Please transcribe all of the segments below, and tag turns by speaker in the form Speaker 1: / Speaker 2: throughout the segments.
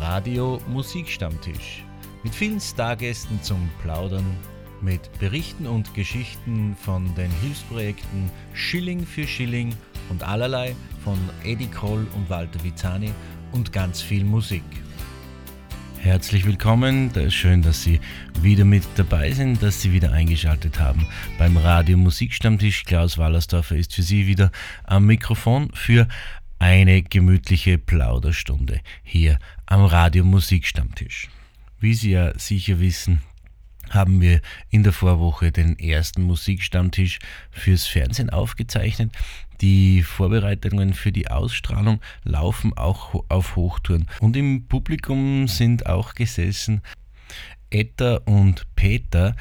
Speaker 1: Radio Musikstammtisch. Mit vielen Stargästen zum Plaudern, mit Berichten und Geschichten von den Hilfsprojekten Schilling für Schilling und allerlei von Eddie Kroll und Walter Vizani und ganz viel Musik. Herzlich willkommen, schön, dass Sie wieder mit dabei sind, dass Sie wieder eingeschaltet haben beim Radio Musikstammtisch. Klaus Wallersdorfer ist für Sie wieder am Mikrofon für eine gemütliche Plauderstunde hier am Radio Musikstammtisch. Wie Sie ja sicher wissen, haben wir in der Vorwoche den ersten Musikstammtisch fürs Fernsehen aufgezeichnet. Die Vorbereitungen für die Ausstrahlung laufen auch auf Hochtouren. Und im Publikum sind auch gesessen Etta und Peter.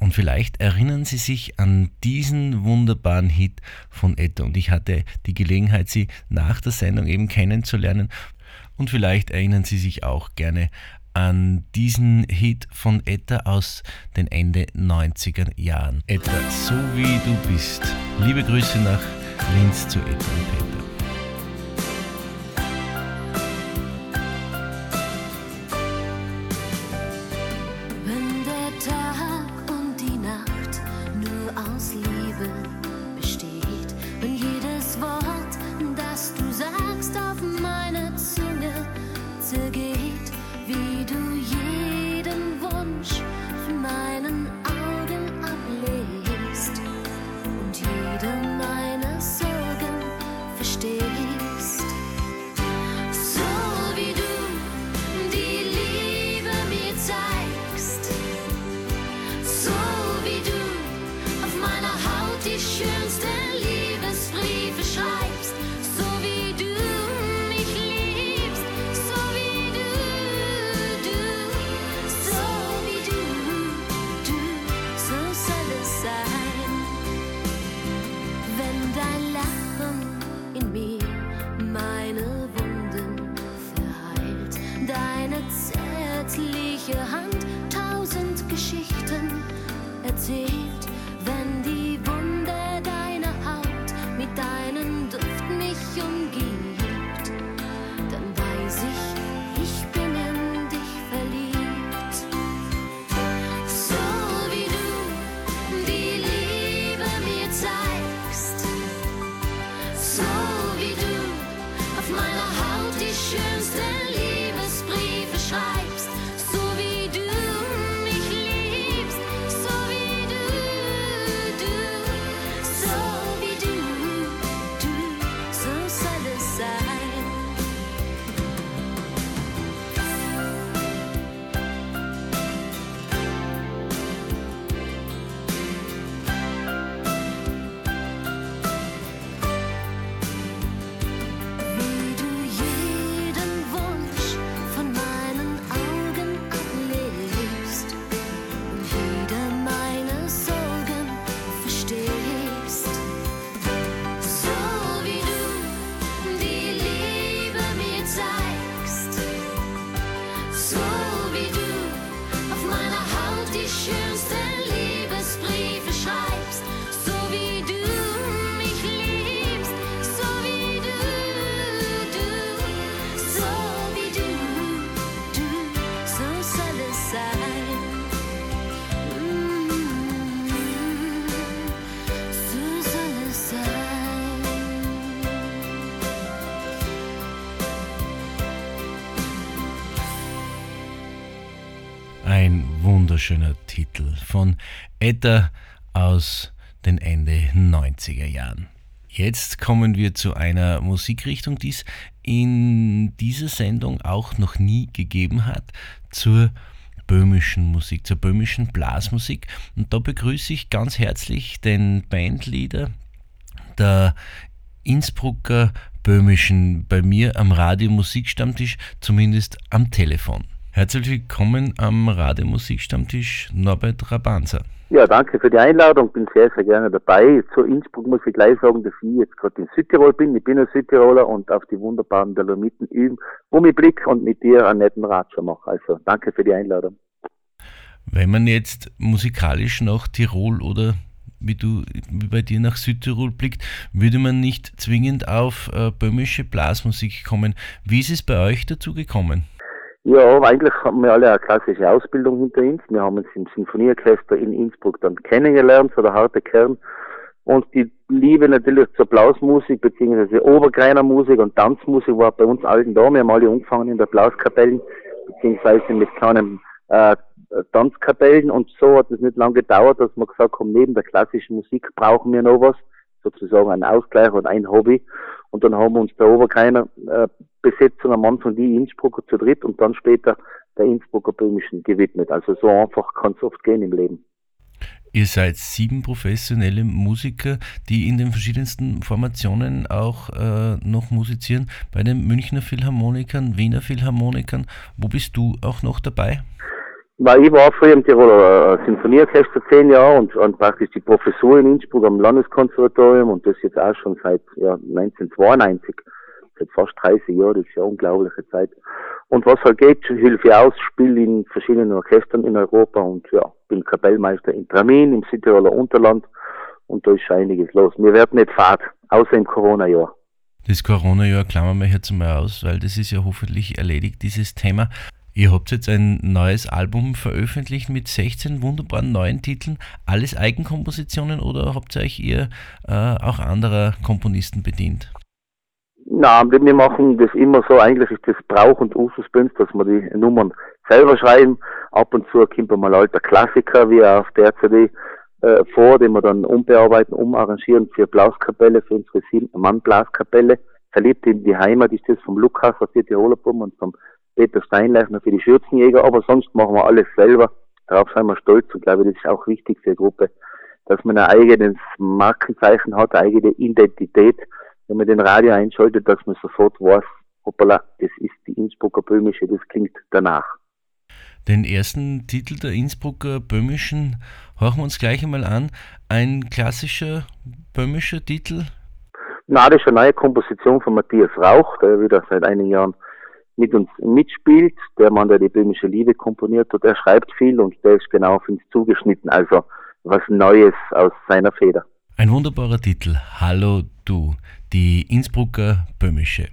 Speaker 1: Und vielleicht erinnern Sie sich an diesen wunderbaren Hit von Etta. Und ich hatte die Gelegenheit, Sie nach der Sendung eben kennenzulernen. Und vielleicht erinnern Sie sich auch gerne an diesen Hit von Etta aus den Ende 90er Jahren. Etta, so wie du bist. Liebe Grüße nach Linz zu Etta und Peter. Wunderschöner Titel von Etta aus den Ende 90er Jahren. Jetzt kommen wir zu einer Musikrichtung, die es in dieser Sendung auch noch nie gegeben hat, zur böhmischen Musik, zur böhmischen Blasmusik. Und da begrüße ich ganz herzlich den Bandleader der Innsbrucker böhmischen bei mir am Radio Musikstammtisch, zumindest am Telefon. Herzlich willkommen am Radiomusikstammtisch Norbert Rabanza.
Speaker 2: Ja, danke für die Einladung. Bin sehr, sehr gerne dabei. Zu Innsbruck muss ich gleich sagen, dass ich jetzt gerade in Südtirol bin. Ich bin ein Südtiroler und auf die wunderbaren Dolomiten üben, um ich Blick und mit dir einen netten Ratscher mache. Also danke für die Einladung.
Speaker 1: Wenn man jetzt musikalisch nach Tirol oder
Speaker 3: wie du wie bei dir nach Südtirol blickt, würde man nicht zwingend auf äh, böhmische Blasmusik kommen. Wie ist es bei euch dazu gekommen?
Speaker 2: Ja, eigentlich haben wir alle eine klassische Ausbildung hinter uns. Wir haben uns im Sinfonieorchester in Innsbruck dann kennengelernt, so der harte Kern. Und die Liebe natürlich zur Blasmusik beziehungsweise Obergreiner Musik und Tanzmusik war bei uns allen da. Wir haben alle angefangen in der Blaskapellen beziehungsweise mit kleinen äh, Tanzkapellen und so hat es nicht lange gedauert, dass wir gesagt haben, neben der klassischen Musik brauchen wir noch was, sozusagen ein Ausgleich und ein Hobby. Und dann haben wir uns der Oberkreiner äh, Besetzung am Anfang die Innsbrucker zu dritt und dann später der Innsbrucker Böhmischen gewidmet. Also so einfach kann es oft gehen im Leben.
Speaker 3: Ihr seid sieben professionelle Musiker, die in den verschiedensten Formationen auch äh, noch musizieren. Bei den Münchner Philharmonikern, Wiener Philharmonikern. Wo bist du auch noch dabei?
Speaker 2: Weil ich war früher im Tiroler Sinfonieorchester zehn Jahre und, und praktisch die Professur in Innsbruck am Landeskonservatorium und das jetzt auch schon seit ja, 1992 seit fast 30 Jahren, das ist ja eine unglaubliche Zeit. Und was halt geht, Hilfe aus, spiele in verschiedenen Orchestern in Europa und ja, bin Kapellmeister in Tramin, im Südtiroler Unterland und da ist einiges los. Wir werden nicht fad, außer im Corona-Jahr.
Speaker 3: Das Corona-Jahr klammern wir jetzt mal aus, weil das ist ja hoffentlich erledigt, dieses Thema. Ihr habt jetzt ein neues Album veröffentlicht mit 16 wunderbaren neuen Titeln. Alles Eigenkompositionen oder habt ihr euch ihr äh, auch anderer Komponisten bedient?
Speaker 2: Nein, wir machen das immer so, eigentlich ist das Brauch und Usus uns, dass wir die Nummern selber schreiben. Ab und zu kommt mal alter Klassiker wie auf der CD äh, vor, den wir dann umbearbeiten, umarrangieren für Blaskapelle, für unsere Sieben-Mann-Blaskapelle. Verliebt in die Heimat ist das vom Lukas aus der Tiroler Bum und vom Peter Steinleichner für die Schürzenjäger, aber sonst machen wir alles selber. Darauf sind wir stolz und glaube, das ist auch wichtig für die Gruppe, dass man ein eigenes Markenzeichen hat, eine eigene Identität wenn man den Radio einschaltet, dass man sofort weiß, hoppala, das ist die Innsbrucker Böhmische, das klingt danach.
Speaker 3: Den ersten Titel der Innsbrucker Böhmischen hören wir uns gleich einmal an. Ein klassischer böhmischer Titel?
Speaker 2: Na, das ist eine neue Komposition von Matthias Rauch, der wieder seit einigen Jahren mit uns mitspielt. Der Mann, der die böhmische Liebe komponiert hat, der schreibt viel und der ist genau auf uns zugeschnitten. Also was Neues aus seiner Feder.
Speaker 3: Ein wunderbarer Titel. Hallo du die Innsbrucker Böhmische.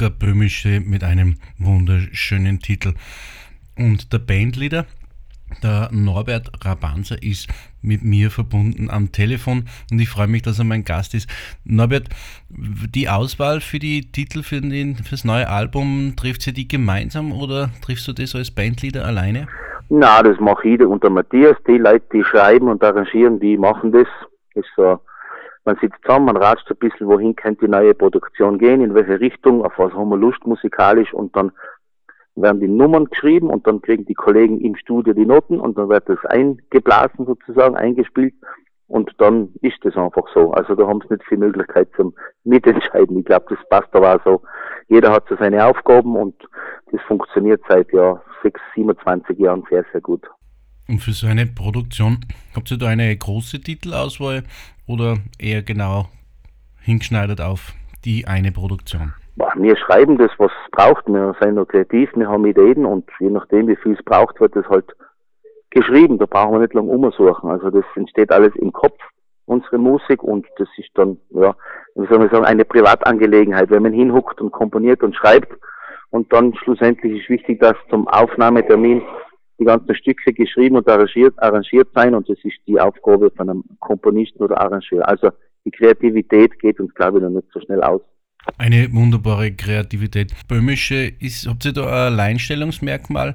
Speaker 3: Innsbrucker Böhmische mit einem wunderschönen Titel. Und der Bandleader, der Norbert Rabanzer, ist mit mir verbunden am Telefon und ich freue mich, dass er mein Gast ist. Norbert, die Auswahl für die Titel für, den, für das neue Album, trifft sie die gemeinsam oder triffst du das als Bandleader alleine?
Speaker 2: Na, das mache ich und der Matthias. Die Leute, die schreiben und arrangieren, die machen das. das ist so, man sitzt zusammen, man ratscht ein bisschen, wohin könnte die neue Produktion gehen, in welche Richtung, auf was haben wir Lust musikalisch und dann werden die Nummern geschrieben und dann kriegen die Kollegen im Studio die Noten und dann wird das eingeblasen sozusagen, eingespielt und dann ist das einfach so. Also da haben sie nicht viel Möglichkeit zum Mitentscheiden. Ich glaube, das passt aber auch so. Jeder hat so seine Aufgaben und das funktioniert seit ja 6, 27 Jahren sehr, sehr gut.
Speaker 3: Und für so eine Produktion, habt ihr da eine große Titelauswahl oder eher genau hingeschneidert auf die eine Produktion?
Speaker 2: Wir schreiben das, was es braucht. Wir sind noch kreativ, wir haben Ideen und je nachdem, wie viel es braucht, wird das halt geschrieben. Da brauchen wir nicht lange umsuchen. Also das entsteht alles im Kopf, unsere Musik und das ist dann, ja, wie soll man sagen, eine Privatangelegenheit. Wenn man hinhuckt und komponiert und schreibt und dann schlussendlich ist wichtig, dass zum Aufnahmetermin die ganzen Stücke geschrieben und arrangiert, arrangiert sein und das ist die Aufgabe von einem Komponisten oder Arrangeur. Also die Kreativität geht uns, glaube ich, noch nicht so schnell aus.
Speaker 3: Eine wunderbare Kreativität. Böhmische, ist, habt ihr da ein Alleinstellungsmerkmal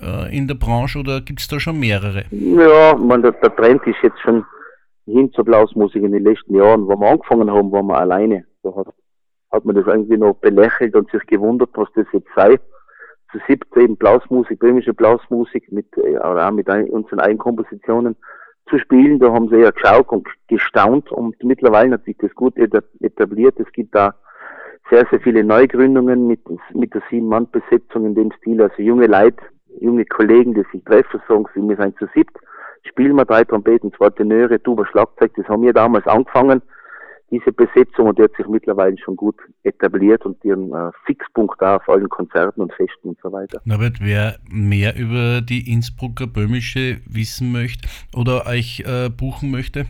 Speaker 3: äh, in der Branche oder gibt es da schon mehrere?
Speaker 2: Ja, man, der, der, Trend ist jetzt schon hin zur Blasmusik in den letzten Jahren. Wo wir angefangen haben, waren wir alleine. Da hat, hat man das irgendwie noch belächelt und sich gewundert, was das jetzt sei. Zu siebt eben Blasmusik, böhmische Blasmusik mit, äh, auch mit ein, unseren Eigenkompositionen zu spielen. Da haben sie ja geschaut und gestaunt und mittlerweile hat sich das gut etabliert. Es gibt da sehr, sehr viele Neugründungen mit, mit der Sieben-Mann-Besetzung in dem Stil. Also junge Leute, junge Kollegen, die sich treffen, sagen sie, wir sind zu siebt, spielen wir drei Trompeten, zwei Tenöre, Tuba, Schlagzeug. Das haben wir damals angefangen, diese Besetzung, und die hat sich mittlerweile schon gut etabliert und ihren äh, Fixpunkt da auf allen Konzerten und Festen und so weiter.
Speaker 3: Norbert, wer mehr über die Innsbrucker Böhmische wissen möchte oder euch äh, buchen möchte,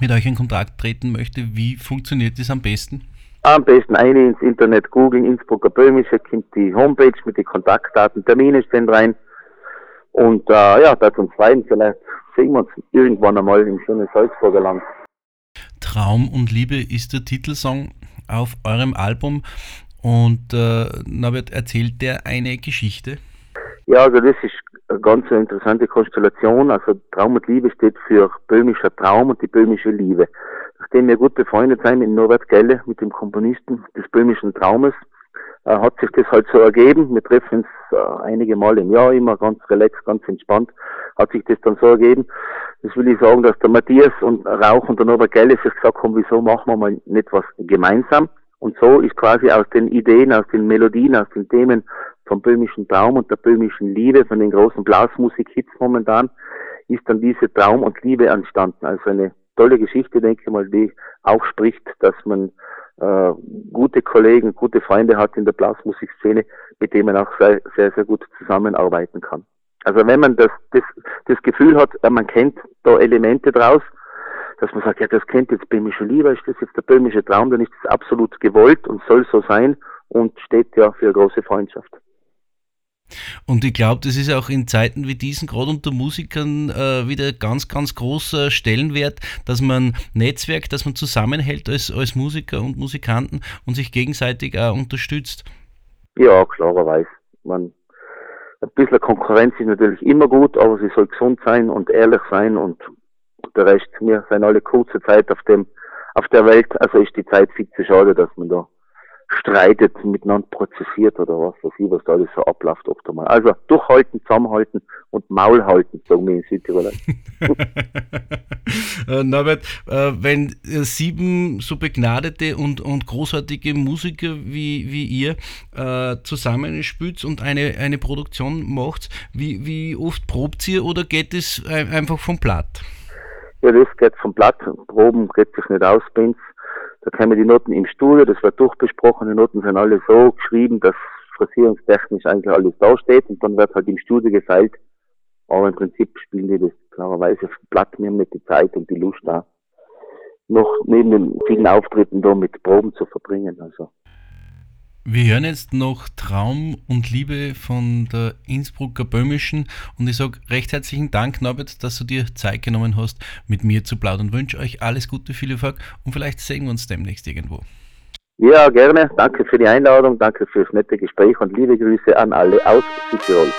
Speaker 3: mit euch in Kontakt treten möchte, wie funktioniert das am besten?
Speaker 2: Am besten eine ins Internet googeln, Innsbrucker Böhmische, kommt die Homepage mit den Kontaktdaten, Termine stehen rein. Und äh, ja, da zum Zweiten, vielleicht sehen wir uns irgendwann einmal im schönen Salzburger Land.
Speaker 3: Traum und Liebe ist der Titelsong auf eurem Album. Und äh, Norbert, erzählt der eine Geschichte?
Speaker 2: Ja, also das ist eine ganz interessante Konstellation. Also Traum und Liebe steht für böhmischer Traum und die böhmische Liebe nachdem wir gut befreundet sind mit Norbert Gelle, mit dem Komponisten des böhmischen Traumes, äh, hat sich das halt so ergeben. Wir treffen uns äh, einige Mal im Jahr, immer ganz relaxed, ganz entspannt, hat sich das dann so ergeben. Das will ich sagen, dass der Matthias und Rauch und der Norbert Gelle sich gesagt haben, wieso machen wir mal nicht was gemeinsam? Und so ist quasi aus den Ideen, aus den Melodien, aus den Themen vom böhmischen Traum und der böhmischen Liebe, von den großen Blasmusik-Hits momentan, ist dann diese Traum und Liebe entstanden. Also eine tolle Geschichte, denke ich mal, die auch spricht, dass man äh, gute Kollegen, gute Freunde hat in der Blasmusikszene, mit denen man auch sehr, sehr, sehr gut zusammenarbeiten kann. Also wenn man das, das, das Gefühl hat, äh, man kennt da Elemente draus, dass man sagt, ja, das kennt jetzt böhmische Liebe, ist das jetzt der böhmische Traum, dann ist das absolut gewollt und soll so sein und steht ja für eine große Freundschaft.
Speaker 3: Und ich glaube, das ist auch in Zeiten wie diesen, gerade unter Musikern, äh, wieder ganz, ganz großer Stellenwert, dass man Netzwerk, dass man zusammenhält als, als Musiker und Musikanten und sich gegenseitig auch unterstützt.
Speaker 2: Ja, klarerweise. Man, ein bisschen Konkurrenz ist natürlich immer gut, aber sie soll gesund sein und ehrlich sein und der Rest, wir sind alle kurze Zeit auf dem, auf der Welt, also ist die Zeit viel zu schade, dass man da streitet, miteinander prozessiert oder was weiß ich, was da alles so abläuft optimal. Also durchhalten, zusammenhalten und Maul halten, sagen wir in Südtirol.
Speaker 3: äh, Norbert, äh, wenn äh, sieben so begnadete und, und großartige Musiker wie, wie ihr äh, zusammenspielt und eine, eine Produktion macht, wie, wie oft probt ihr oder geht es einfach vom Blatt?
Speaker 2: Ja, das geht vom Blatt. Proben geht sich nicht aus, Benz. Da kämen die Noten im Studio, das wird durchbesprochen, die Noten sind alle so geschrieben, dass phrasierungstechnisch eigentlich alles dasteht und dann wird halt im Studio gefeilt. Aber im Prinzip spielen die das klarerweise platt, wir haben die Zeit und die Lust da, noch neben den vielen Auftritten da mit Proben zu verbringen. Also
Speaker 3: Wir hören jetzt noch Traum und Liebe von der Innsbrucker Böhmischen und ich sage recht herzlichen Dank, Norbert, dass du dir Zeit genommen hast, mit mir zu plaudern. Wünsche euch alles Gute, viel Erfolg und vielleicht sehen wir uns demnächst irgendwo.
Speaker 2: Ja, gerne. Danke für die Einladung, danke fürs nette Gespräch und liebe Grüße an alle aus Südtirol.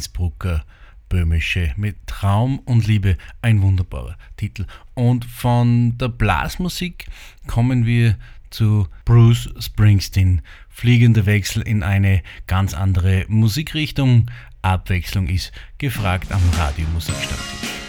Speaker 3: Innsbrucker Böhmische mit Traum und Liebe, ein wunderbarer Titel. Und von der Blasmusik kommen wir zu Bruce Springsteen. Fliegender Wechsel in eine ganz andere Musikrichtung. Abwechslung ist gefragt am Radiomusikstammtisch.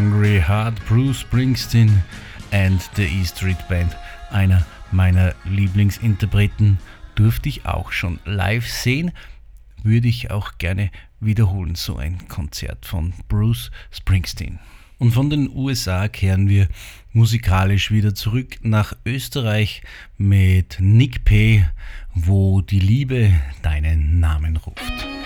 Speaker 4: Hungry Heart, Bruce Springsteen and the E Street Band. Einer meiner Lieblingsinterpreten durfte ich auch schon live sehen. Würde ich auch gerne wiederholen, so ein Konzert von Bruce Springsteen. Und von den USA kehren wir musikalisch wieder zurück nach Österreich mit Nick P., wo die Liebe deinen Namen ruft.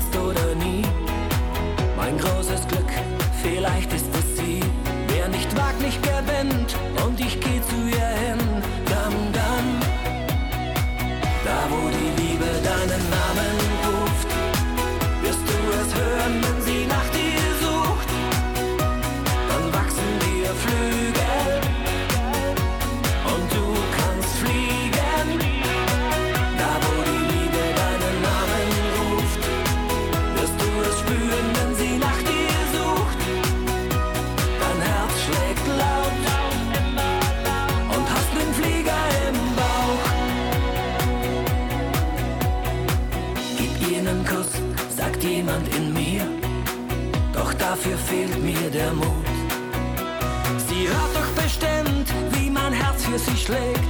Speaker 4: That's sort sie schlägt.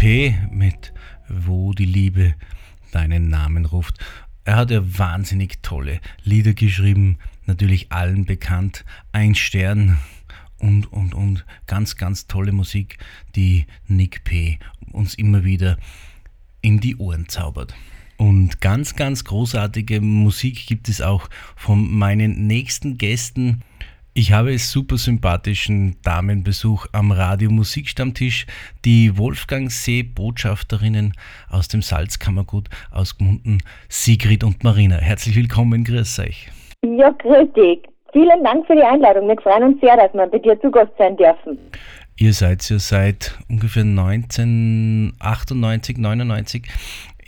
Speaker 4: Nick P. mit Wo die Liebe deinen Namen ruft. Er hat ja wahnsinnig tolle Lieder geschrieben, natürlich allen bekannt. Ein Stern und, und, und ganz, ganz tolle Musik, die Nick P. uns immer wieder in die Ohren zaubert. Und ganz, ganz großartige Musik gibt es auch von meinen nächsten Gästen. Ich habe super sympathischen Damenbesuch am Radio Musikstammtisch, die Wolfgang See Botschafterinnen aus dem Salzkammergut aus Gmunden, Sigrid und Marina. Herzlich willkommen, grüß euch.
Speaker 5: Ja, grüß dich. Vielen Dank für die Einladung. Wir freuen uns sehr, dass wir bei dir zu Gast sein dürfen.
Speaker 4: Ihr seid ja seit ungefähr 1998, 99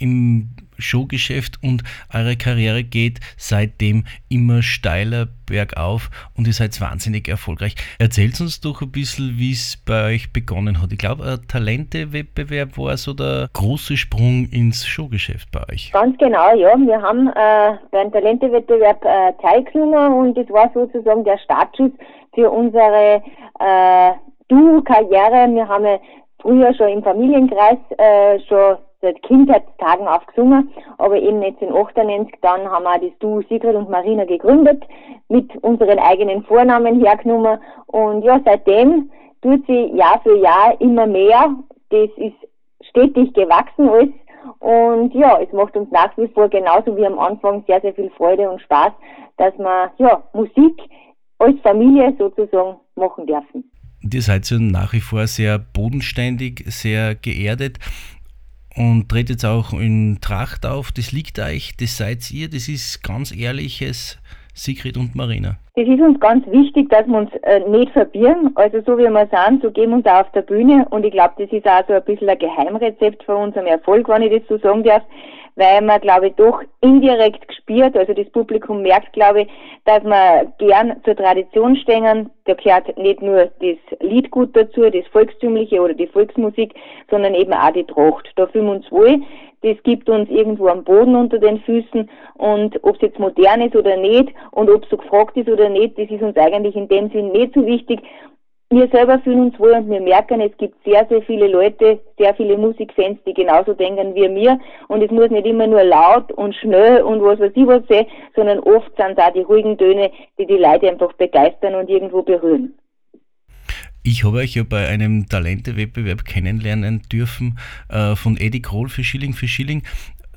Speaker 4: im
Speaker 3: Showgeschäft und eure Karriere geht seitdem immer steiler bergauf und ihr seid wahnsinnig erfolgreich. Erzählt uns doch ein bisschen, wie es bei euch begonnen hat. Ich glaube, ein Talentewettbewerb war so der große Sprung ins Showgeschäft bei euch.
Speaker 5: Ganz genau, ja. Wir haben äh, beim Talentewettbewerb äh, teilgenommen und das war sozusagen der Startschuss für unsere äh, Duo-Karriere. Wir haben früher schon im Familienkreis äh, schon seit Kindheitstagen aufgesungen, aber eben jetzt in 98 dann haben wir das Duo Sigrid und Marina gegründet, mit unseren eigenen Vornamen hergenommen und ja, seitdem tut sie Jahr für Jahr immer mehr. Das ist stetig gewachsen alles und ja, es macht uns nach wie vor genauso wie am Anfang sehr, sehr viel Freude und Spaß, dass wir ja, Musik als Familie sozusagen machen dürfen.
Speaker 3: Ihr seid ja nach wie vor sehr bodenständig, sehr geerdet und tretet jetzt auch in Tracht auf. Das liegt euch, das seid ihr, das ist ganz ehrliches Sigrid und Marina.
Speaker 5: Das ist uns ganz wichtig, dass wir uns äh, nicht verbieren. Also so wie wir sind, so gehen wir uns auch auf der Bühne. Und ich glaube, das ist auch so ein bisschen ein Geheimrezept für unserem Erfolg, wenn ich das so sagen darf weil man, glaube ich, doch indirekt gespürt, also das Publikum merkt, glaube ich, dass man gern zur Tradition stehen. Da gehört nicht nur das Liedgut dazu, das Volkstümliche oder die Volksmusik, sondern eben auch die Tracht. Da fühlen wir uns wohl. Das gibt uns irgendwo am Boden unter den Füßen und ob es jetzt modern ist oder nicht und ob es so gefragt ist oder nicht, das ist uns eigentlich in dem Sinn nicht so wichtig wir selber fühlen uns wohl und wir merken, es gibt sehr, sehr viele Leute, sehr viele Musikfans, die genauso denken wie wir. Und es muss nicht immer nur laut und schnell und was weiß ich was sein, sondern oft sind es auch die ruhigen Töne, die die Leute einfach begeistern und irgendwo berühren.
Speaker 3: Ich habe euch ja bei einem Talentewettbewerb kennenlernen dürfen äh, von Eddie Kroll für Schilling für Schilling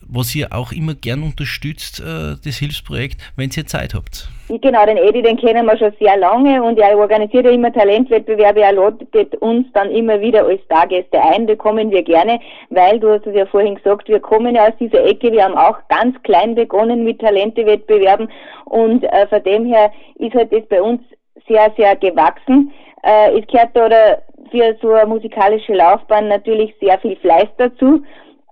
Speaker 3: was ihr auch immer gern unterstützt, äh, das Hilfsprojekt, wenn ihr Zeit habt.
Speaker 5: Genau, den Edi, den kennen wir schon sehr lange und er organisiert ja immer Talentwettbewerbe, er lädt uns dann immer wieder als Stargäste ein, da kommen wir gerne, weil, du hast es ja vorhin gesagt, wir kommen ja aus dieser Ecke, wir haben auch ganz klein begonnen mit Talentewettbewerben und äh, von dem her ist halt das bei uns sehr, sehr gewachsen. Äh, es gehört da oder für so eine musikalische Laufbahn natürlich sehr viel Fleiß dazu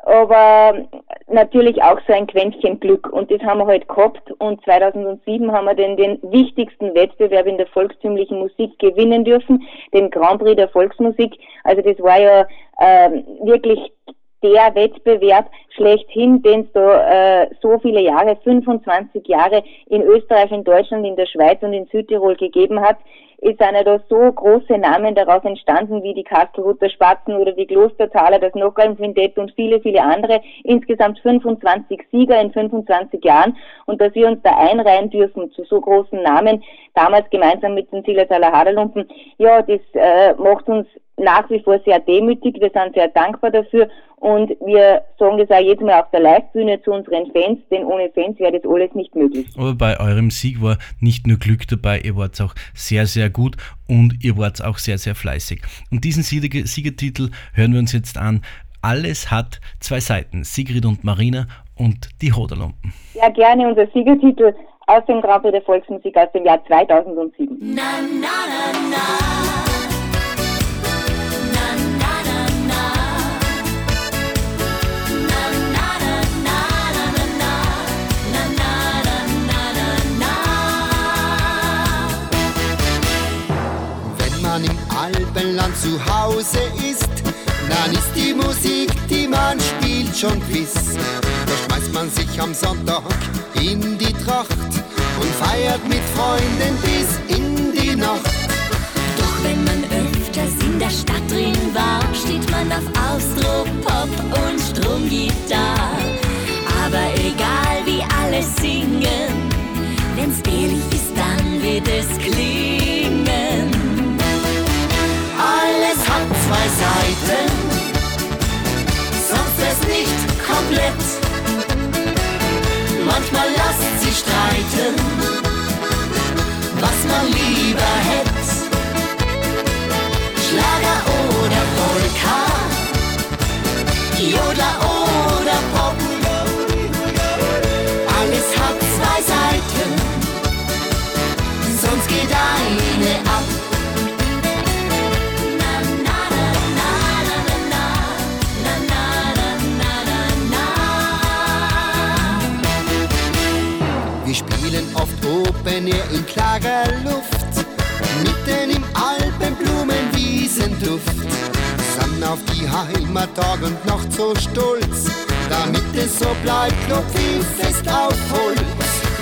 Speaker 5: aber natürlich auch so ein Quäntchen Glück. Und das haben wir halt gehabt. Und 2007 haben wir den, den wichtigsten Wettbewerb in der volkstümlichen Musik gewinnen dürfen, den Grand Prix der Volksmusik. Also das war ja äh, wirklich der Wettbewerb schlechthin, den es da äh, so viele Jahre, 25 Jahre in Österreich, in Deutschland, in der Schweiz und in Südtirol gegeben hat sind ja da so große Namen daraus entstanden, wie die Kastelruther Spatzen oder die Klostertaler, das Nockerl Quintett und viele, viele andere. Insgesamt 25 Sieger in 25 Jahren. Und dass wir uns da einreihen dürfen zu so großen Namen, damals gemeinsam mit den Zillertaler Haderlumpen, ja, das äh, macht uns nach wie vor sehr demütig. Wir sind sehr dankbar dafür und wir sagen das auch jedes Mal auf der Live-Bühne zu unseren Fans, denn ohne Fans wäre das alles nicht möglich.
Speaker 3: Aber bei eurem Sieg war nicht nur Glück dabei, ihr wart auch sehr, sehr gut und ihr wart auch sehr, sehr fleißig. Und diesen Siegertitel hören wir uns jetzt an. Alles hat zwei Seiten, Sigrid und Marina und die Hoderlumpen.
Speaker 5: Ja, gerne unser Siegertitel aus dem Grand Prix der Volksmusik aus dem Jahr 2007. Na, na, na,
Speaker 6: schon Quiz. Da schmeißt man sich am Sonntag in die Tracht und feiert mit Freunden bis in die Nacht.
Speaker 7: Doch wenn man öfters in der Stadt drin war, steht man auf Austro, Pop und Stromgitarre. Aber egal wie alle singen, wenn's ehrlich ist, dann wird es klingen
Speaker 6: hat zwei Seiten, komplett. Manchmal lasst sie streiten, was man lieber hätte. Schlager oder Polka, Jodler oder Open Air in klarer Luft, mitten im Alpenblumenwiesenduft. Sind auf die Heimattag und noch so stolz, damit es so bleibt, klopf ich fest auf Holz.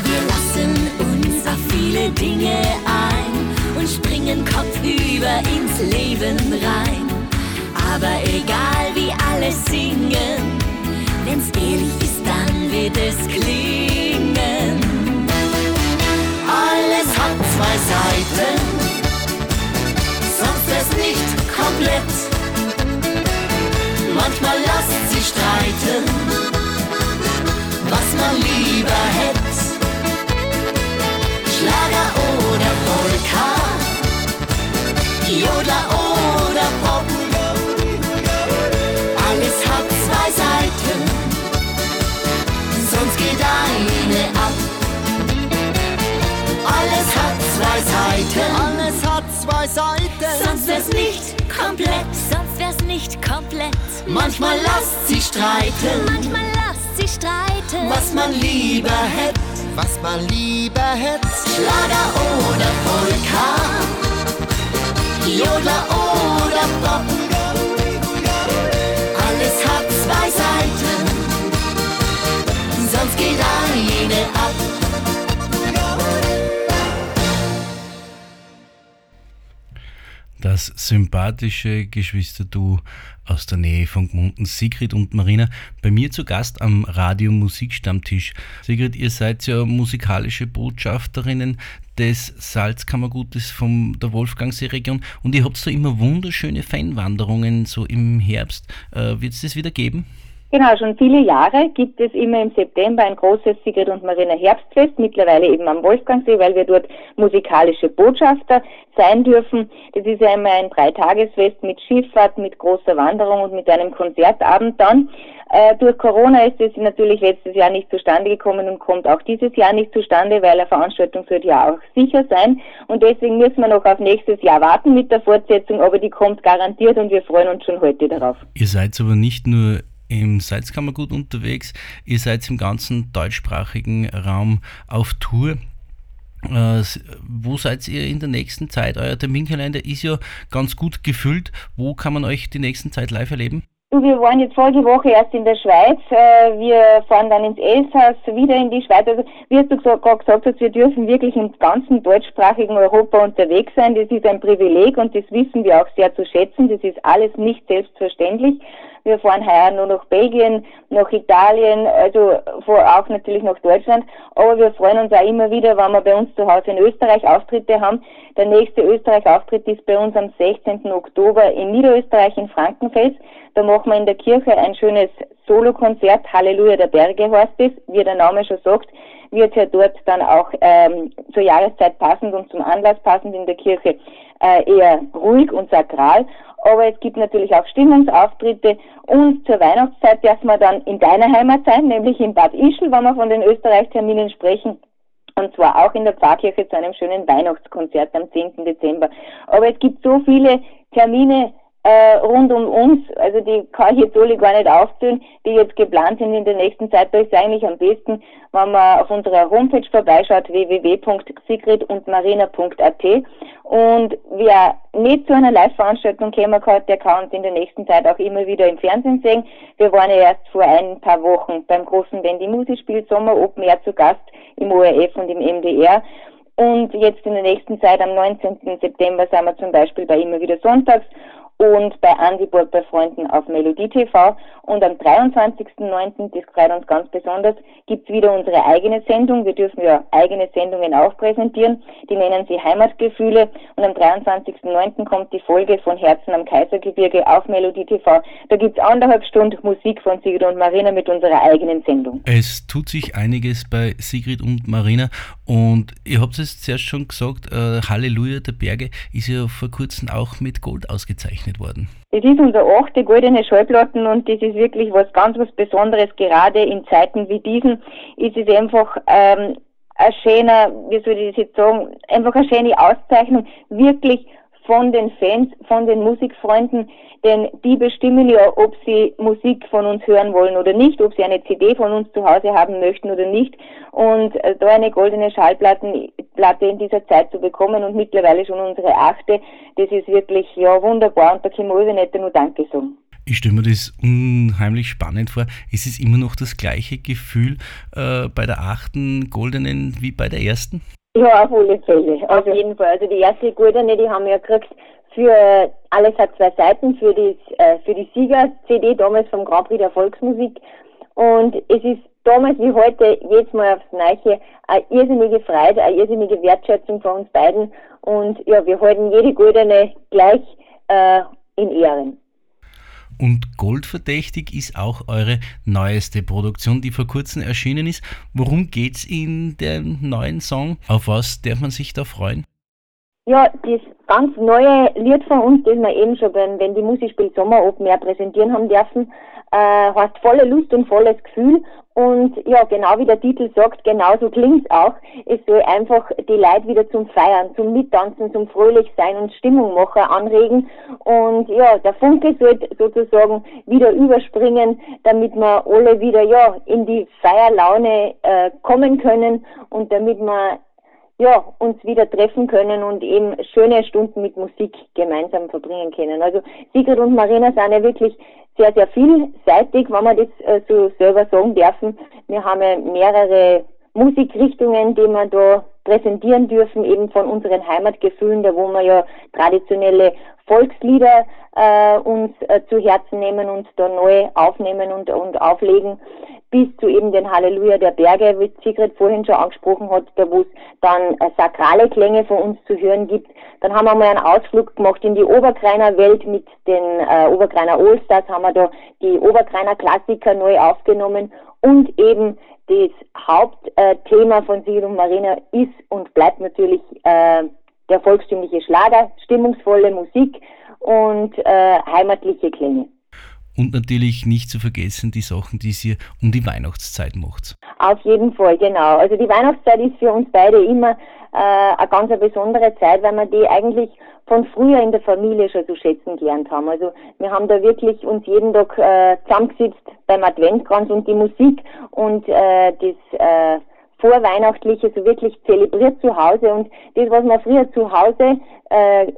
Speaker 7: Wir lassen uns auf viele Dinge ein und springen kopfüber ins Leben rein. Aber egal wie alle singen, wenn's ehrlich ist, dann wird es klingen.
Speaker 6: Zwei Seiten, sonst wär's nicht komplett. Manchmal lasst sie streiten, was man lieber hätte. Schlager oder Polka, Jodler oder Pop. Alles hat zwei Seiten, sonst geht eine. Alles hat zwei Seiten, alles hat zwei Seiten.
Speaker 7: Sonst wär's nicht komplett, sonst wär's nicht komplett.
Speaker 6: Manchmal lasst sie streiten,
Speaker 7: Manchmal lasst sie streiten.
Speaker 6: was man lieber hätte, was man lieber hätte. Schlager oder Polka, Jodler oder Pop. Alles hat zwei Seiten, sonst geht eine ab.
Speaker 3: Das sympathische Geschwisterdu aus der Nähe von Gmunden, Sigrid und Marina, bei mir zu Gast am Radio Musikstammtisch. Sigrid, ihr seid ja musikalische Botschafterinnen des Salzkammergutes von der Wolfgangsee-Region und ihr habt da immer wunderschöne Fanwanderungen so im Herbst. Äh, Wird es das wieder geben?
Speaker 5: Genau, schon viele Jahre gibt es immer im September ein großes Sigrid und Marina Herbstfest, mittlerweile eben am Wolfgangsee, weil wir dort musikalische Botschafter sein dürfen. Das ist ja immer ein Dreitagesfest mit Schifffahrt, mit großer Wanderung und mit einem Konzertabend dann. Äh, durch Corona ist es natürlich letztes Jahr nicht zustande gekommen und kommt auch dieses Jahr nicht zustande, weil eine Veranstaltung sollte ja auch sicher sein. Und deswegen müssen wir noch auf nächstes Jahr warten mit der Fortsetzung, aber die kommt garantiert und wir freuen uns schon heute darauf.
Speaker 3: Ihr seid aber nicht nur im Salzkammergut unterwegs, ihr seid im ganzen deutschsprachigen Raum auf Tour. Äh, wo seid ihr in der nächsten Zeit? Euer Terminkalender ist ja ganz gut gefüllt. Wo kann man euch die nächsten Zeit live erleben?
Speaker 5: Wir waren jetzt vorige Woche erst in der Schweiz. Äh, Wir fahren dann ins Elsass, wieder in die Schweiz. Also, wie hast du gerade gesagt hast, wir dürfen wirklich im ganzen deutschsprachigen Europa unterwegs sein. Das ist ein Privileg und das wissen wir auch sehr zu schätzen. Das ist alles nicht selbstverständlich. Wir fahren heuer nur nach Belgien, nach Italien, also auch natürlich nach Deutschland. Aber wir freuen uns auch immer wieder, wenn wir bei uns zu Hause in Österreich Auftritte haben. Der nächste Österreich-Auftritt ist bei uns am 16. Oktober in Niederösterreich in Frankenfels. Da machen wir in der Kirche ein schönes Solokonzert, Halleluja der Berge heißt es, wie der Name schon sagt, wird ja dort dann auch ähm, zur Jahreszeit passend und zum Anlass passend in der Kirche äh, eher ruhig und sakral. Aber es gibt natürlich auch Stimmungsauftritte und zur Weihnachtszeit dürfen wir dann in deiner Heimat sein, nämlich in Bad Ischl, wenn wir von den Österreich-Terminen sprechen. Und zwar auch in der Pfarrkirche zu einem schönen Weihnachtskonzert am 10. Dezember. Aber es gibt so viele Termine äh, rund um uns, also die kann ich jetzt alle gar nicht aufzählen, die jetzt geplant sind in der nächsten Zeit. Da ist eigentlich am besten, wenn man auf unserer Homepage vorbeischaut, www.sigridundmarina.at. Und wer nicht zu einer Live-Veranstaltung kommen kann, der kann uns in der nächsten Zeit auch immer wieder im Fernsehen sehen. Wir waren ja erst vor ein paar Wochen beim großen Wendy Musikspiel Sommer Open Air zu Gast im ORF und im MDR. Und jetzt in der nächsten Zeit, am 19. September, sind wir zum Beispiel bei immer wieder sonntags und bei Andy Burg bei Freunden auf Melodie TV. Und am 23.09., das freut uns ganz besonders, gibt's wieder unsere eigene Sendung. Wir dürfen ja eigene Sendungen auch präsentieren. Die nennen sie Heimatgefühle. Und am 23.09. kommt die Folge von Herzen am Kaisergebirge auf Melodie TV. Da gibt's anderthalb Stunden Musik von Sigrid und Marina mit unserer eigenen Sendung.
Speaker 3: Es tut sich einiges bei Sigrid und Marina und ihr habt es zuerst schon gesagt, äh, Halleluja der Berge ist ja vor kurzem auch mit Gold ausgezeichnet worden.
Speaker 5: Das ist unser achte goldene Schallplatten und das ist wirklich was ganz was Besonderes. Gerade in Zeiten wie diesen ist es einfach ähm, ein schöner, wie soll ich das jetzt sagen, einfach eine schöne Auszeichnung, wirklich von den Fans, von den Musikfreunden, denn die bestimmen ja, ob sie Musik von uns hören wollen oder nicht, ob sie eine CD von uns zu Hause haben möchten oder nicht. Und äh, da eine goldene Schallplatte in dieser Zeit zu bekommen und mittlerweile schon unsere achte, das ist wirklich ja wunderbar und da können wir nicht nur Danke sagen.
Speaker 3: Ich stelle mir das unheimlich spannend vor. Es ist immer noch das gleiche Gefühl äh, bei der achten goldenen wie bei der ersten?
Speaker 5: Ja, auf alle Fälle. Auf jeden Fall. Also die erste goldene, die haben wir gekriegt für alles hat zwei Seiten für die, äh, für die Sieger-CD damals vom Grand Prix der Volksmusik. Und es ist damals wie heute jetzt Mal aufs Neue eine irrsinnige Freude, eine irrsinnige Wertschätzung von uns beiden. Und ja, wir halten jede Goldene gleich äh, in Ehren.
Speaker 3: Und Goldverdächtig ist auch eure neueste Produktion, die vor kurzem erschienen ist. Worum geht's in dem neuen Song? Auf was darf man sich da freuen?
Speaker 5: Ja, das ganz neue Lied von uns, das wir eben schon beim Wenn die Musik spielt Sommer Open Air präsentieren haben dürfen, äh, heißt volle Lust und volles Gefühl. Und ja, genau wie der Titel sagt, genauso klingt's auch. Es soll einfach die Leute wieder zum Feiern, zum Mittanzen, zum Fröhlichsein und Stimmung machen anregen. Und ja, der Funke soll sozusagen wieder überspringen, damit wir alle wieder ja in die Feierlaune äh, kommen können und damit wir ja, uns wieder treffen können und eben schöne Stunden mit Musik gemeinsam verbringen können. Also Sigrid und Marina sind ja wirklich sehr, sehr vielseitig, wenn wir das äh, so selber sagen dürfen. Wir haben ja mehrere Musikrichtungen, die wir da präsentieren dürfen, eben von unseren Heimatgefühlen, da wo wir ja traditionelle Volkslieder äh, uns äh, zu Herzen nehmen und da neu aufnehmen und, und auflegen, bis zu eben den Halleluja der Berge, wie Sigrid vorhin schon angesprochen hat, da wo es dann äh, sakrale Klänge von uns zu hören gibt. Dann haben wir mal einen Ausflug gemacht in die Oberkreiner Welt mit den äh, Oberkreiner Allstars, haben wir da die Oberkreiner Klassiker neu aufgenommen und eben das Hauptthema von Sigrid und Marina ist und bleibt natürlich äh, der volkstümliche Schlager, stimmungsvolle Musik und äh, heimatliche Klänge.
Speaker 3: Und natürlich nicht zu vergessen die Sachen, die ihr um die Weihnachtszeit macht.
Speaker 5: Auf jeden Fall, genau. Also die Weihnachtszeit ist für uns beide immer äh, eine ganz besondere Zeit, weil wir die eigentlich von früher in der Familie schon zu schätzen gelernt haben. Also wir haben da wirklich uns jeden Tag äh, zusammengesetzt beim Adventkranz und die Musik und äh, das äh, Vorweihnachtliche so wirklich zelebriert zu Hause und das, was wir früher zu Hause äh,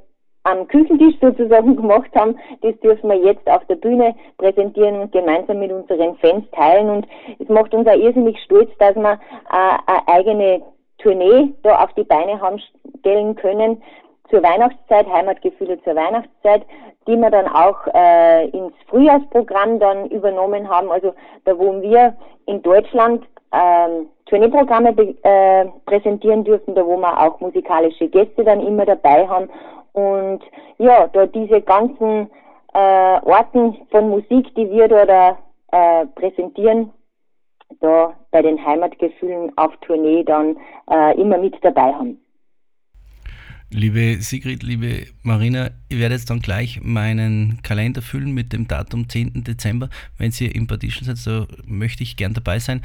Speaker 5: am Küchentisch sozusagen gemacht haben, das dürfen wir jetzt auf der Bühne präsentieren und gemeinsam mit unseren Fans teilen. Und es macht uns auch irrsinnig stolz, dass wir äh, eine eigene Tournee da auf die Beine haben stellen können zur Weihnachtszeit, Heimatgefühle zur Weihnachtszeit, die wir dann auch äh, ins Frühjahrsprogramm dann übernommen haben. Also da wo wir in Deutschland ähm, Tourneeprogramme äh, präsentieren dürfen, da wo wir auch musikalische Gäste dann immer dabei haben und ja, da diese ganzen äh, Orten von Musik, die wir da, äh, präsentieren, da bei den Heimatgefühlen auf Tournee dann äh, immer mit dabei haben.
Speaker 3: Liebe Sigrid, liebe Marina, ich werde jetzt dann gleich meinen Kalender füllen mit dem Datum 10. Dezember. Wenn Sie im Partition seid, so möchte ich gern dabei sein.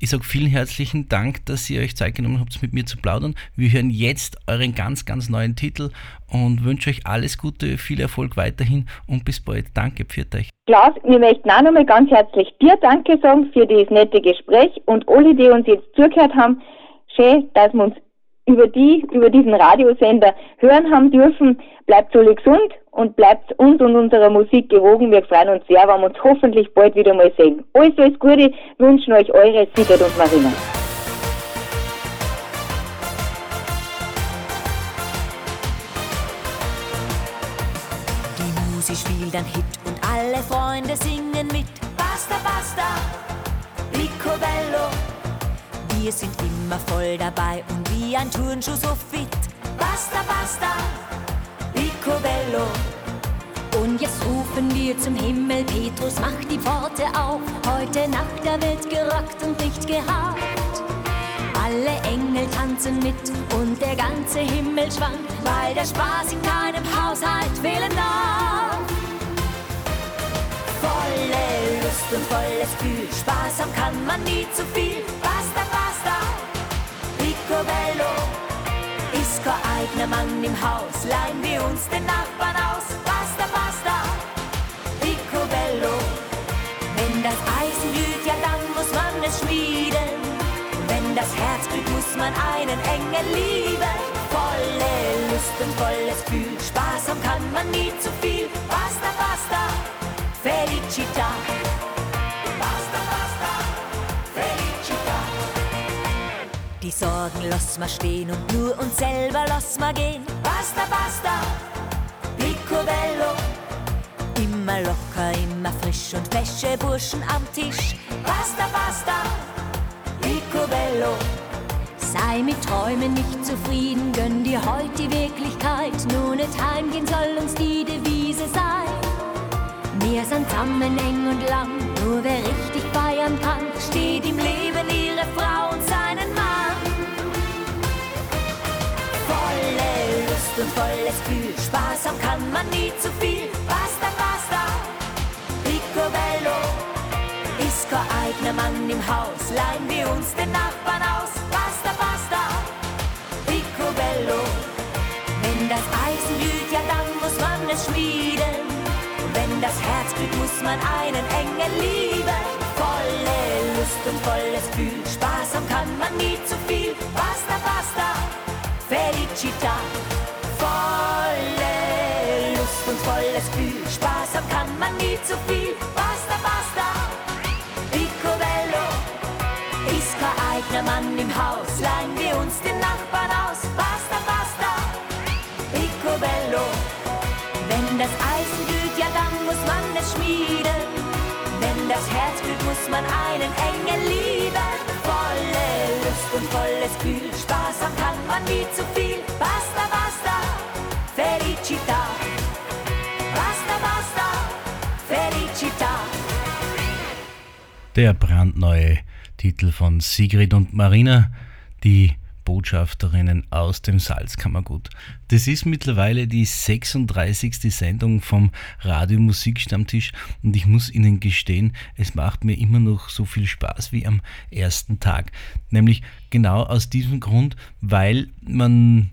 Speaker 3: Ich sage vielen herzlichen Dank, dass ihr euch Zeit genommen habt, mit mir zu plaudern. Wir hören jetzt euren ganz, ganz neuen Titel und wünsche euch alles Gute, viel Erfolg weiterhin und bis bald. Danke, pfiat euch.
Speaker 5: Klaus, wir möchten auch nochmal ganz herzlich dir Danke sagen für dieses nette Gespräch und alle, die uns jetzt zugehört haben. Schön, dass wir uns über die, über diesen Radiosender hören haben dürfen. Bleibt alle gesund und bleibt uns und unserer Musik gewogen. Wir freuen uns sehr, wenn wir uns hoffentlich bald wieder mal sehen. Alles, alles Gute wünschen euch eure Sigrid und Marina.
Speaker 7: Die Musik spielt ein Hit und alle Freunde singen mit. Basta, basta, Picobello. Wir sind immer voll dabei und wie ein Turnschuh so fit. Basta, basta, Picobello. Und jetzt rufen wir zum Himmel, Petrus, mach die Pforte auf. Heute Nacht, da wird gerockt und nicht gehabt. Alle Engel tanzen mit und der ganze Himmel schwankt, weil der Spaß in keinem Haushalt fehlen darf. Volle Lust und volles Gefühl, haben kann man nie zu viel. Basta, basta, Picobello ist kein eigener Mann im Haus, leihen wir uns den Nachbarn aus. Basta, basta, picobello. Wenn das Eisen glüht, ja dann muss man es schmieden. Wenn das Herz glüht, muss man einen Engel lieben. Volle Lust und volles Gefühl, haben kann man nie zu viel. Basta, basta, felicità. Die Sorgen lass mal stehen und nur uns selber lass mal gehen. Basta, basta, picobello. Immer locker, immer frisch und fesche Burschen am Tisch. Basta, basta, picobello. Sei mit Träumen nicht zufrieden, gönn dir heute die Wirklichkeit. Nur nicht heimgehen soll uns die Devise sein. Wir sind zusammen eng und lang, nur wer richtig feiern kann, steht im Leben Und volles Gefühl, haben kann man nie zu viel. Basta, basta, picobello. Ist kein eigener Mann im Haus, leihen wir uns den Nachbarn aus. Basta, basta, picobello. Wenn das Eisen glüht, ja dann muss man es schmieden. Wenn das Herz glüht, muss man einen Engel lieben. Volle Lust und volles Gefühl, haben kann man nie zu viel. Basta, basta, felicità. Volles Gefühl, Spaß haben kann man nie zu viel. Basta, basta, picobello. Ist kein eigener Mann im Haus, leihen wir uns den Nachbarn aus. Basta, basta, picobello. Wenn das Eisen glüht, ja dann muss man es schmieden. Wenn das Herz glüht, muss man einen Engel lieben. Volle Lust und volles Gefühl, Spaß haben kann man nie zu viel. Basta, basta, felicità.
Speaker 3: Der brandneue Titel von Sigrid und Marina, die Botschafterinnen aus dem Salzkammergut. Das ist mittlerweile die 36. Sendung vom Radio Musikstammtisch und ich muss Ihnen gestehen, es macht mir immer noch so viel Spaß wie am ersten Tag. Nämlich genau aus diesem Grund, weil man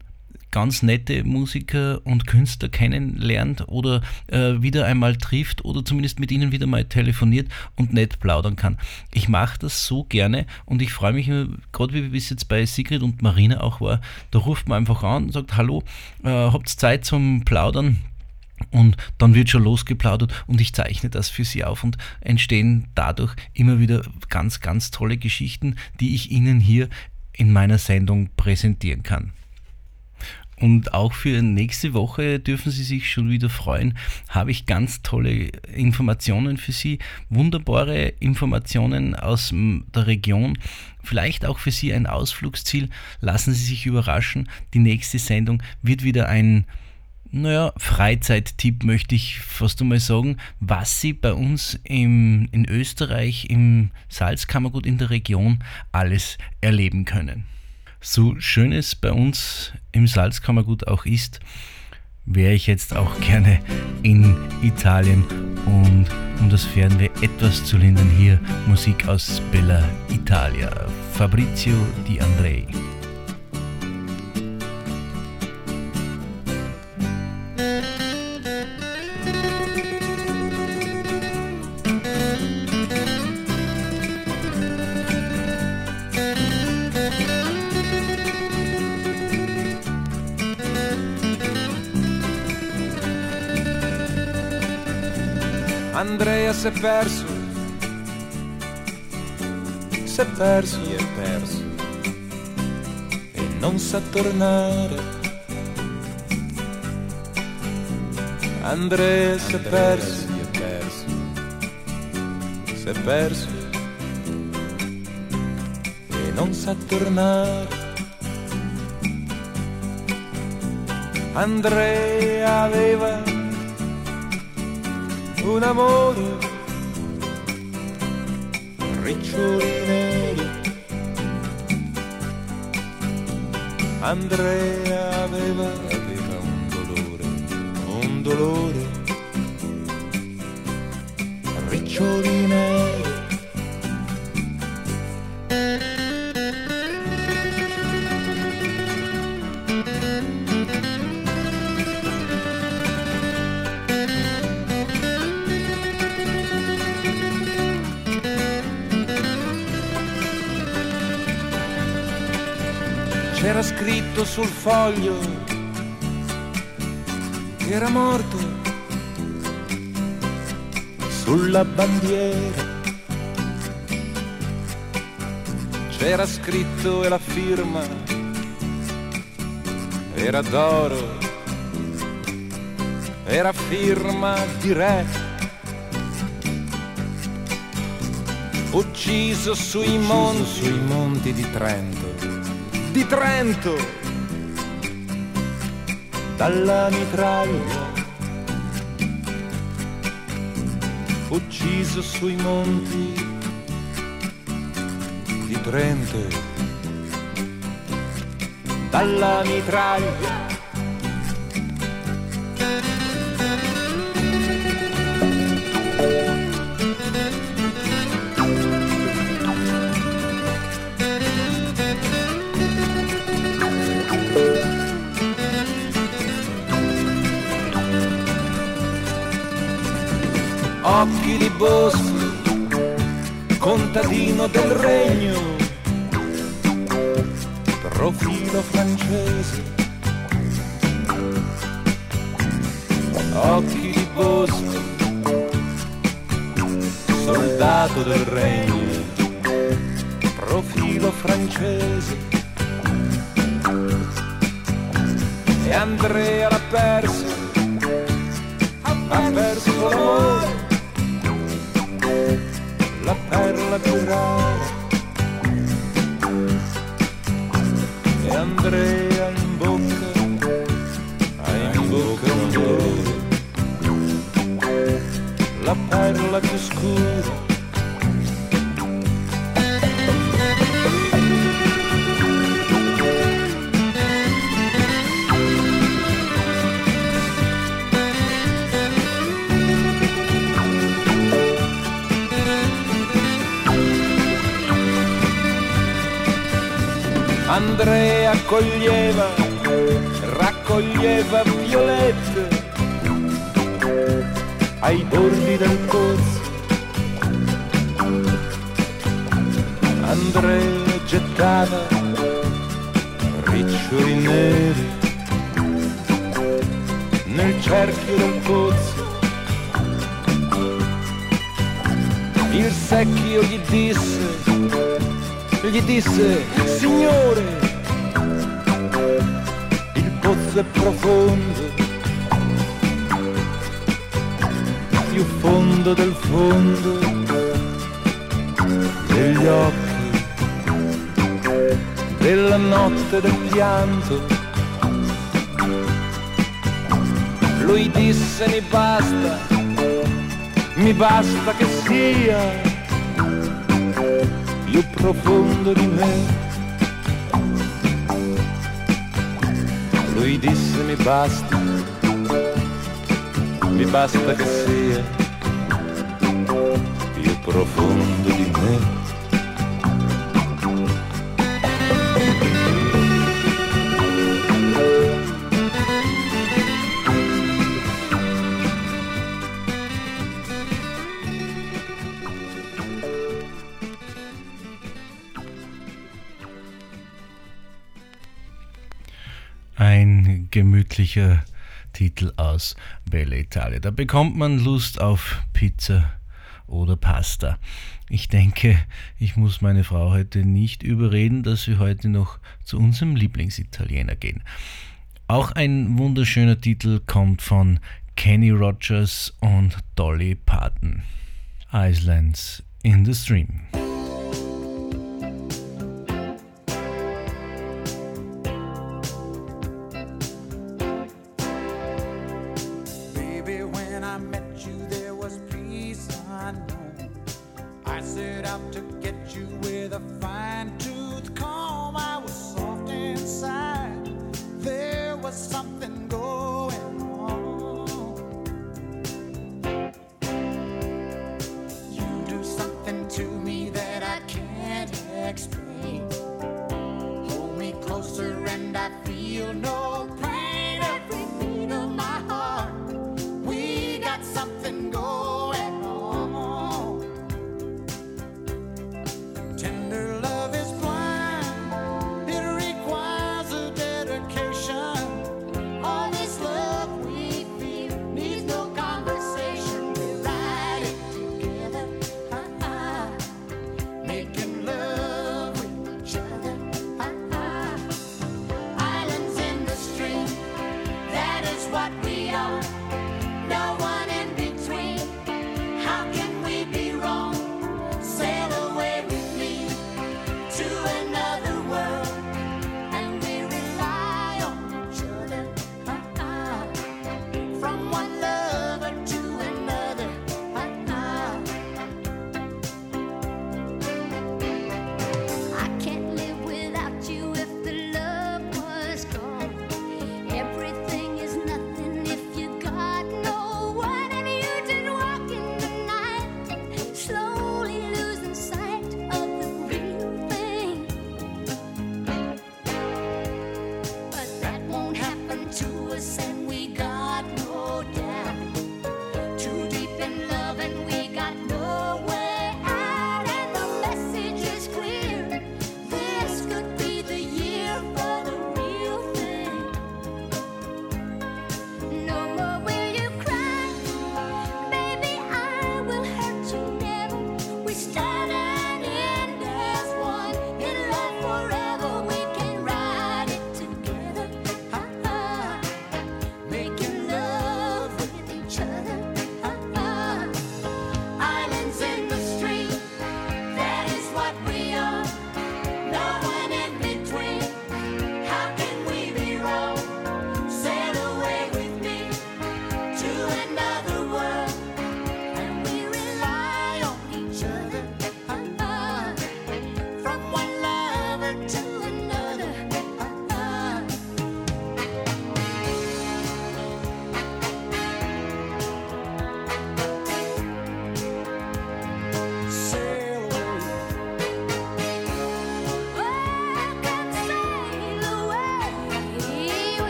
Speaker 3: ganz nette Musiker und Künstler kennenlernt oder äh, wieder einmal trifft oder zumindest mit ihnen wieder mal telefoniert und nett plaudern kann. Ich mache das so gerne und ich freue mich, gerade wie bis jetzt bei Sigrid und Marina auch war, da ruft man einfach an und sagt, hallo, äh, habt Zeit zum Plaudern? Und dann wird schon losgeplaudert und ich zeichne das für Sie auf und entstehen dadurch immer wieder ganz, ganz tolle Geschichten, die ich Ihnen hier in meiner Sendung präsentieren kann. Und auch für nächste Woche dürfen Sie sich schon wieder freuen. Habe ich ganz tolle Informationen für Sie, wunderbare Informationen aus der Region. Vielleicht auch für Sie ein Ausflugsziel. Lassen Sie sich überraschen. Die nächste Sendung wird wieder ein naja, Freizeittipp möchte ich fast einmal sagen, was Sie bei uns im, in Österreich, im Salzkammergut in der Region alles erleben können. So schön es bei uns im Salzkammergut auch ist, wäre ich jetzt auch gerne in Italien und um das Fernweh etwas zu lindern hier Musik aus Bella Italia. Fabrizio Di Andrei.
Speaker 8: Andrea si è perso, si è perso, si è perso. E non sa tornare. Andrea si è perso, si è perso, si è perso. E non sa tornare. Andrea aveva un amore, riccioli neri. Andrea aveva, aveva un dolore, un dolore, scritto sul foglio era morto sulla bandiera. C'era scritto e la firma era d'oro, era firma di re. Ucciso sui monti, sui monti di Trento, di Trento, dalla mitraglia. Ucciso sui monti di Trento, dalla mitraglia. Occhi di bosco, contadino del regno, profilo francese, occhi di bosco, soldato del regno, profilo francese. E Andrea l'ha perso, ha perso l'amore e Andrea in bocca in bocca un la perla più scura Andrea coglieva, raccoglieva violette ai bordi del corso. Andrea gettava riccioli neri nel cerchio del pozzo. Il secchio gli disse gli disse, Signore, il pozzo è profondo, più fondo del fondo degli occhi, della notte del pianto. Lui disse mi basta, mi basta che sia più profondo di me. Lui disse mi basta, mi basta che sia
Speaker 3: aus Bella Italia. Da bekommt man Lust auf Pizza oder Pasta. Ich denke, ich muss meine Frau heute nicht überreden, dass wir heute noch zu unserem Lieblingsitaliener gehen. Auch ein wunderschöner Titel kommt von Kenny Rogers und Dolly Parton. Islands in the Stream.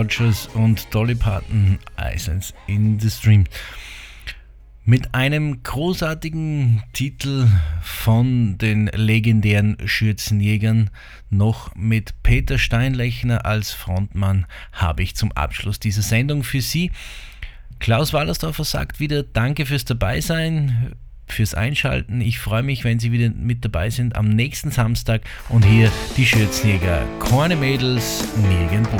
Speaker 9: Rogers und Dolly Parton, Islands in the Stream. Mit einem großartigen Titel von den legendären Schürzenjägern, noch mit Peter Steinlechner als Frontmann, habe ich zum Abschluss dieser Sendung für Sie. Klaus Wallersdorfer sagt wieder Danke fürs Dabeisein fürs Einschalten. Ich freue mich, wenn Sie wieder mit dabei sind am nächsten Samstag und hier die Schürzenjäger. Keine Mädels, nirgendwo.